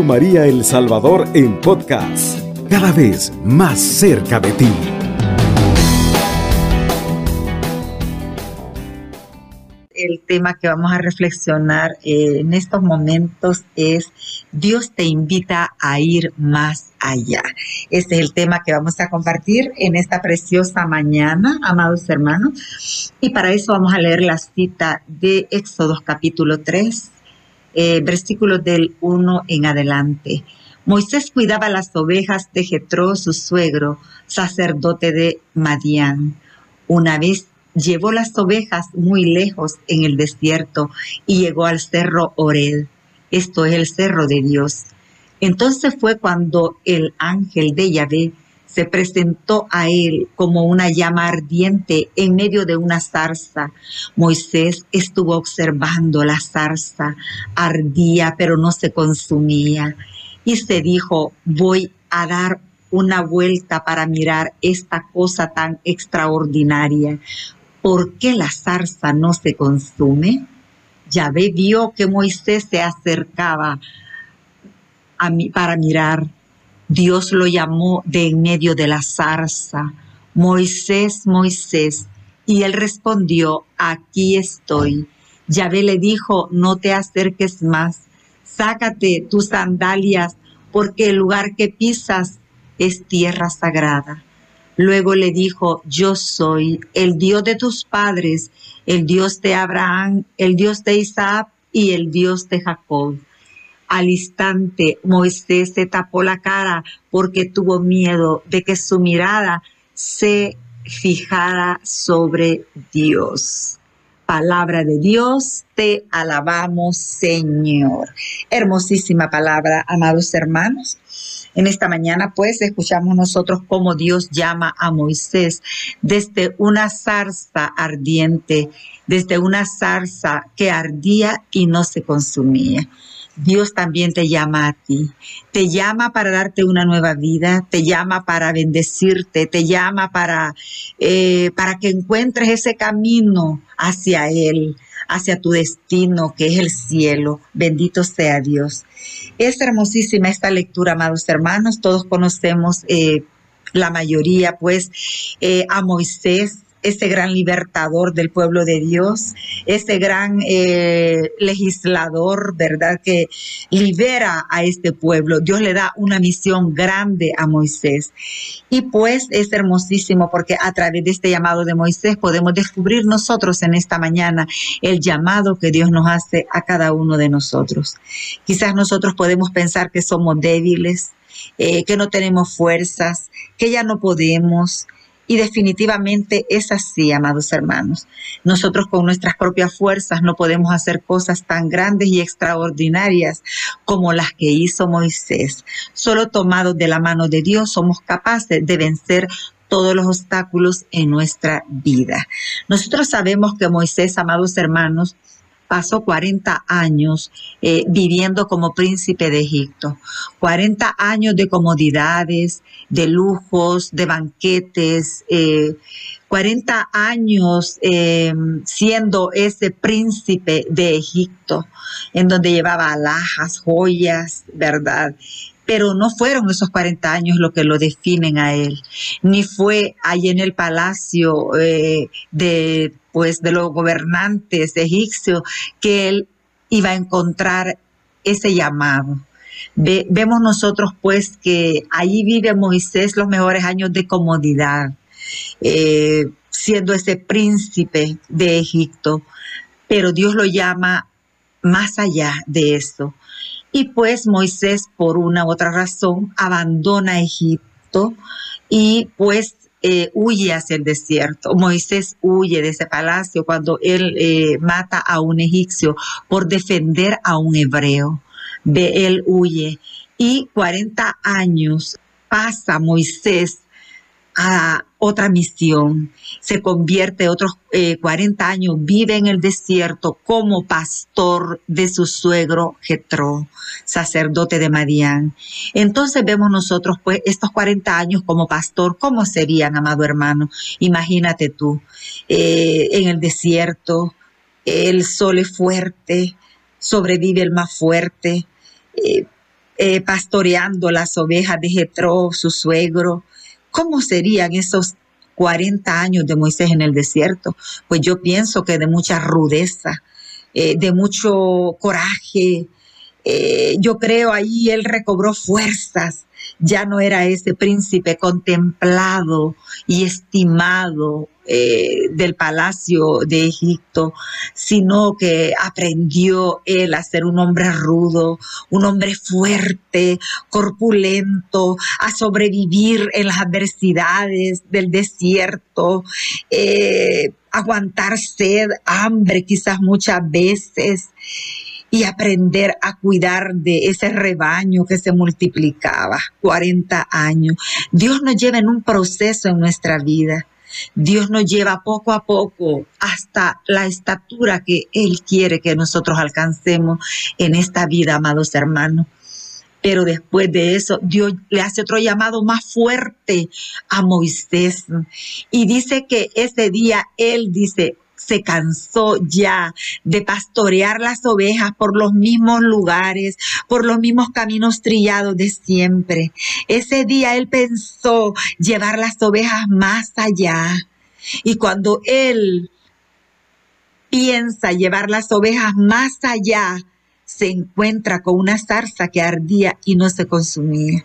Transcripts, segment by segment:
María El Salvador en podcast, cada vez más cerca de ti. El tema que vamos a reflexionar eh, en estos momentos es Dios te invita a ir más allá. Este es el tema que vamos a compartir en esta preciosa mañana, amados hermanos. Y para eso vamos a leer la cita de Éxodo capítulo 3, eh, versículos del 1 en adelante. Moisés cuidaba las ovejas de Jetro, su suegro, sacerdote de Madián. Una vez llevó las ovejas muy lejos en el desierto y llegó al cerro Ored. Esto es el cerro de Dios. Entonces fue cuando el ángel de Yahvé se presentó a él como una llama ardiente en medio de una zarza. Moisés estuvo observando la zarza, ardía pero no se consumía. Y se dijo, voy a dar una vuelta para mirar esta cosa tan extraordinaria. ¿Por qué la zarza no se consume? Yahvé vio que Moisés se acercaba a mí para mirar Dios lo llamó de en medio de la zarza, Moisés, Moisés, y él respondió, aquí estoy. Yahvé le dijo, no te acerques más, sácate tus sandalias, porque el lugar que pisas es tierra sagrada. Luego le dijo, yo soy el Dios de tus padres, el Dios de Abraham, el Dios de Isaac y el Dios de Jacob. Al instante Moisés se tapó la cara porque tuvo miedo de que su mirada se fijara sobre Dios. Palabra de Dios, te alabamos Señor. Hermosísima palabra, amados hermanos. En esta mañana, pues, escuchamos nosotros cómo Dios llama a Moisés desde una zarza ardiente, desde una zarza que ardía y no se consumía. Dios también te llama a ti. Te llama para darte una nueva vida, te llama para bendecirte, te llama para, eh, para que encuentres ese camino hacia Él, hacia tu destino, que es el cielo. Bendito sea Dios. Es hermosísima esta lectura, amados hermanos. Todos conocemos, eh, la mayoría, pues, eh, a Moisés ese gran libertador del pueblo de Dios, ese gran eh, legislador, ¿verdad? Que libera a este pueblo. Dios le da una misión grande a Moisés. Y pues es hermosísimo porque a través de este llamado de Moisés podemos descubrir nosotros en esta mañana el llamado que Dios nos hace a cada uno de nosotros. Quizás nosotros podemos pensar que somos débiles, eh, que no tenemos fuerzas, que ya no podemos, y definitivamente es así, amados hermanos. Nosotros con nuestras propias fuerzas no podemos hacer cosas tan grandes y extraordinarias como las que hizo Moisés. Solo tomados de la mano de Dios somos capaces de vencer todos los obstáculos en nuestra vida. Nosotros sabemos que Moisés, amados hermanos, pasó 40 años eh, viviendo como príncipe de Egipto. 40 años de comodidades, de lujos, de banquetes. 40 eh, años eh, siendo ese príncipe de Egipto, en donde llevaba alhajas, joyas, ¿verdad? Pero no fueron esos 40 años lo que lo definen a él, ni fue ahí en el palacio de pues de los gobernantes egipcios que él iba a encontrar ese llamado. vemos nosotros pues que allí vive Moisés los mejores años de comodidad, eh, siendo ese príncipe de Egipto, pero Dios lo llama más allá de eso. Y pues Moisés, por una u otra razón, abandona Egipto y pues eh, huye hacia el desierto. Moisés huye de ese palacio cuando él eh, mata a un egipcio por defender a un hebreo. De él huye. Y 40 años pasa Moisés a otra misión, se convierte otros 40 eh, años, vive en el desierto como pastor de su suegro Jetro, sacerdote de Madián. Entonces vemos nosotros pues estos 40 años como pastor, ¿cómo serían, amado hermano? Imagínate tú, eh, en el desierto, el sol es fuerte, sobrevive el más fuerte, eh, eh, pastoreando las ovejas de Jetro, su suegro. ¿Cómo serían esos 40 años de Moisés en el desierto? Pues yo pienso que de mucha rudeza, eh, de mucho coraje. Eh, yo creo ahí él recobró fuerzas. Ya no era ese príncipe contemplado y estimado eh, del palacio de Egipto, sino que aprendió él a ser un hombre rudo, un hombre fuerte, corpulento, a sobrevivir en las adversidades del desierto, eh, aguantar sed, hambre quizás muchas veces y aprender a cuidar de ese rebaño que se multiplicaba 40 años. Dios nos lleva en un proceso en nuestra vida Dios nos lleva poco a poco hasta la estatura que Él quiere que nosotros alcancemos en esta vida, amados hermanos. Pero después de eso, Dios le hace otro llamado más fuerte a Moisés. Y dice que ese día Él dice, se cansó ya de pastorear las ovejas por los mismos lugares, por los mismos caminos trillados de siempre. Ese día él pensó llevar las ovejas más allá. Y cuando él piensa llevar las ovejas más allá, se encuentra con una zarza que ardía y no se consumía.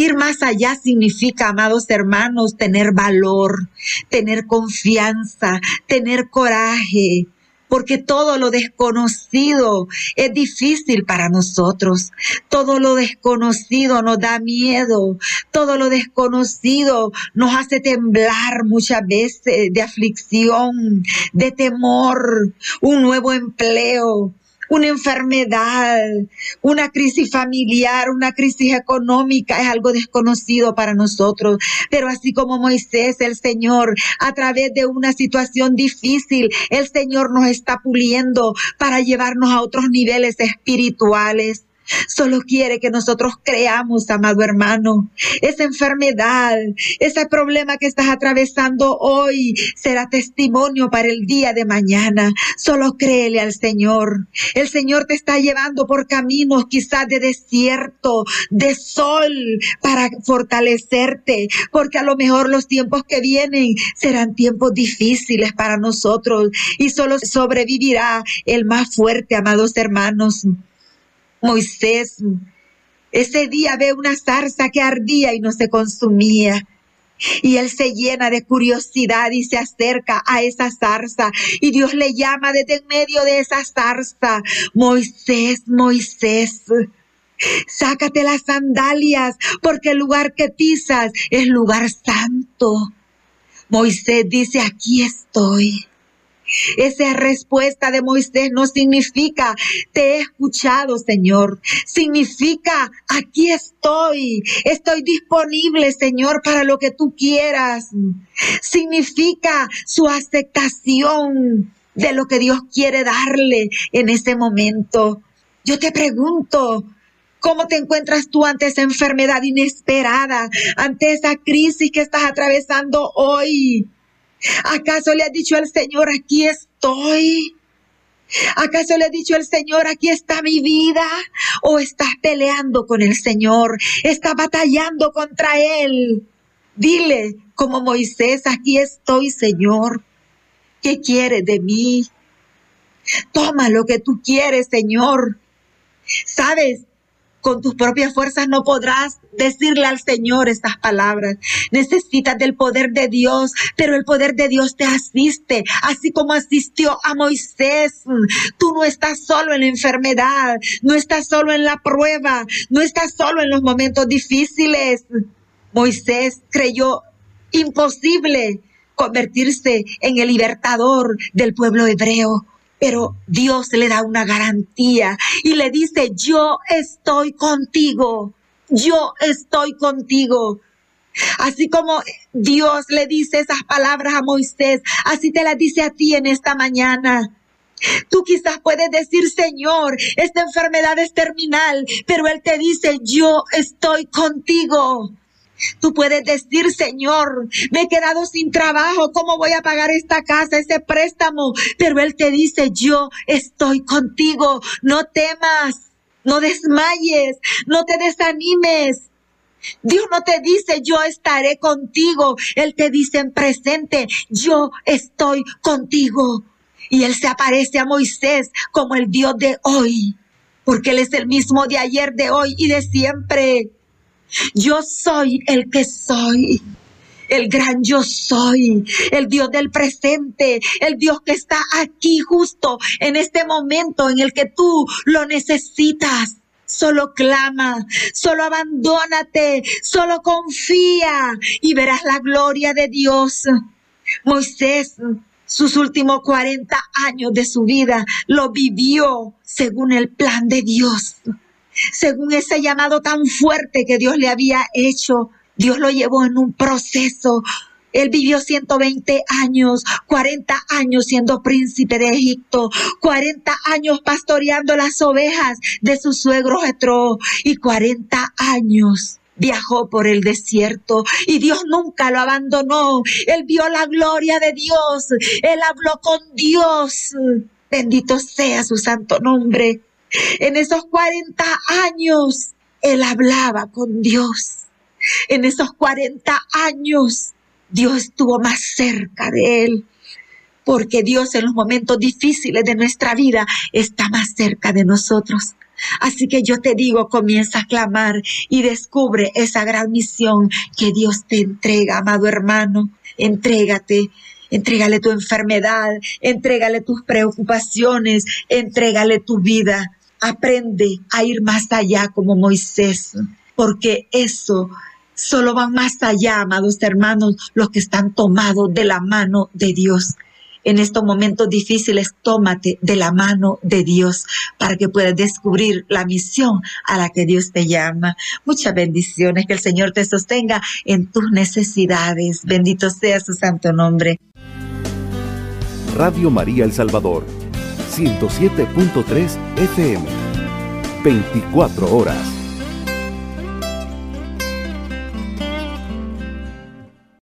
Ir más allá significa, amados hermanos, tener valor, tener confianza, tener coraje, porque todo lo desconocido es difícil para nosotros. Todo lo desconocido nos da miedo. Todo lo desconocido nos hace temblar muchas veces de aflicción, de temor, un nuevo empleo, una enfermedad, una crisis familiar, una crisis económica, es algo desconocido para nosotros. Pero así como Moisés, el Señor, a través de una situación difícil, el Señor nos está puliendo para llevarnos a otros niveles espirituales. Solo quiere que nosotros creamos, amado hermano. Esa enfermedad, ese problema que estás atravesando hoy será testimonio para el día de mañana. Solo créele al Señor. El Señor te está llevando por caminos quizás de desierto, de sol, para fortalecerte, porque a lo mejor los tiempos que vienen serán tiempos difíciles para nosotros y solo sobrevivirá el más fuerte, amados hermanos. Moisés ese día ve una zarza que ardía y no se consumía. Y él se llena de curiosidad y se acerca a esa zarza. Y Dios le llama desde en medio de esa zarza. Moisés, Moisés. Sácate las sandalias porque el lugar que pisas es lugar santo. Moisés dice, aquí estoy. Esa respuesta de Moisés no significa, te he escuchado, Señor. Significa, aquí estoy. Estoy disponible, Señor, para lo que tú quieras. Significa su aceptación de lo que Dios quiere darle en ese momento. Yo te pregunto, ¿Cómo te encuentras tú ante esa enfermedad inesperada, ante esa crisis que estás atravesando hoy? ¿Acaso le ha dicho el Señor, aquí estoy? ¿Acaso le ha dicho el Señor, aquí está mi vida? ¿O estás peleando con el Señor? ¿Estás batallando contra Él? Dile, como Moisés, aquí estoy, Señor. ¿Qué quieres de mí? Toma lo que tú quieres, Señor. ¿Sabes? Con tus propias fuerzas no podrás decirle al Señor estas palabras. Necesitas del poder de Dios, pero el poder de Dios te asiste, así como asistió a Moisés. Tú no estás solo en la enfermedad, no estás solo en la prueba, no estás solo en los momentos difíciles. Moisés creyó imposible convertirse en el libertador del pueblo hebreo pero Dios le da una garantía y le dice, yo estoy contigo, yo estoy contigo. Así como Dios le dice esas palabras a Moisés, así te las dice a ti en esta mañana. Tú quizás puedes decir, Señor, esta enfermedad es terminal, pero Él te dice, yo estoy contigo. Tú puedes decir, Señor, me he quedado sin trabajo, ¿cómo voy a pagar esta casa, ese préstamo? Pero Él te dice, yo estoy contigo, no temas. No desmayes, no te desanimes. Dios no te dice yo estaré contigo. Él te dice en presente, yo estoy contigo. Y Él se aparece a Moisés como el Dios de hoy, porque Él es el mismo de ayer, de hoy y de siempre. Yo soy el que soy. El gran yo soy, el Dios del presente, el Dios que está aquí justo en este momento en el que tú lo necesitas. Solo clama, solo abandónate, solo confía y verás la gloria de Dios. Moisés, sus últimos 40 años de su vida, lo vivió según el plan de Dios, según ese llamado tan fuerte que Dios le había hecho. Dios lo llevó en un proceso él vivió 120 años, 40 años siendo príncipe de Egipto, 40 años pastoreando las ovejas de su suegro Jetro y 40 años viajó por el desierto y Dios nunca lo abandonó. Él vio la gloria de Dios, él habló con Dios. Bendito sea su santo nombre. En esos 40 años, él hablaba con Dios. En esos 40 años, Dios estuvo más cerca de él, porque Dios en los momentos difíciles de nuestra vida está más cerca de nosotros. Así que yo te digo, comienza a clamar y descubre esa gran misión que Dios te entrega, amado hermano. Entrégate, entrégale tu enfermedad, entrégale tus preocupaciones, entrégale tu vida. Aprende a ir más allá como Moisés, porque eso Solo van más allá, amados hermanos, los que están tomados de la mano de Dios. En estos momentos difíciles, tómate de la mano de Dios para que puedas descubrir la misión a la que Dios te llama. Muchas bendiciones, que el Señor te sostenga en tus necesidades. Bendito sea su santo nombre. Radio María El Salvador, 107.3 FM, 24 horas.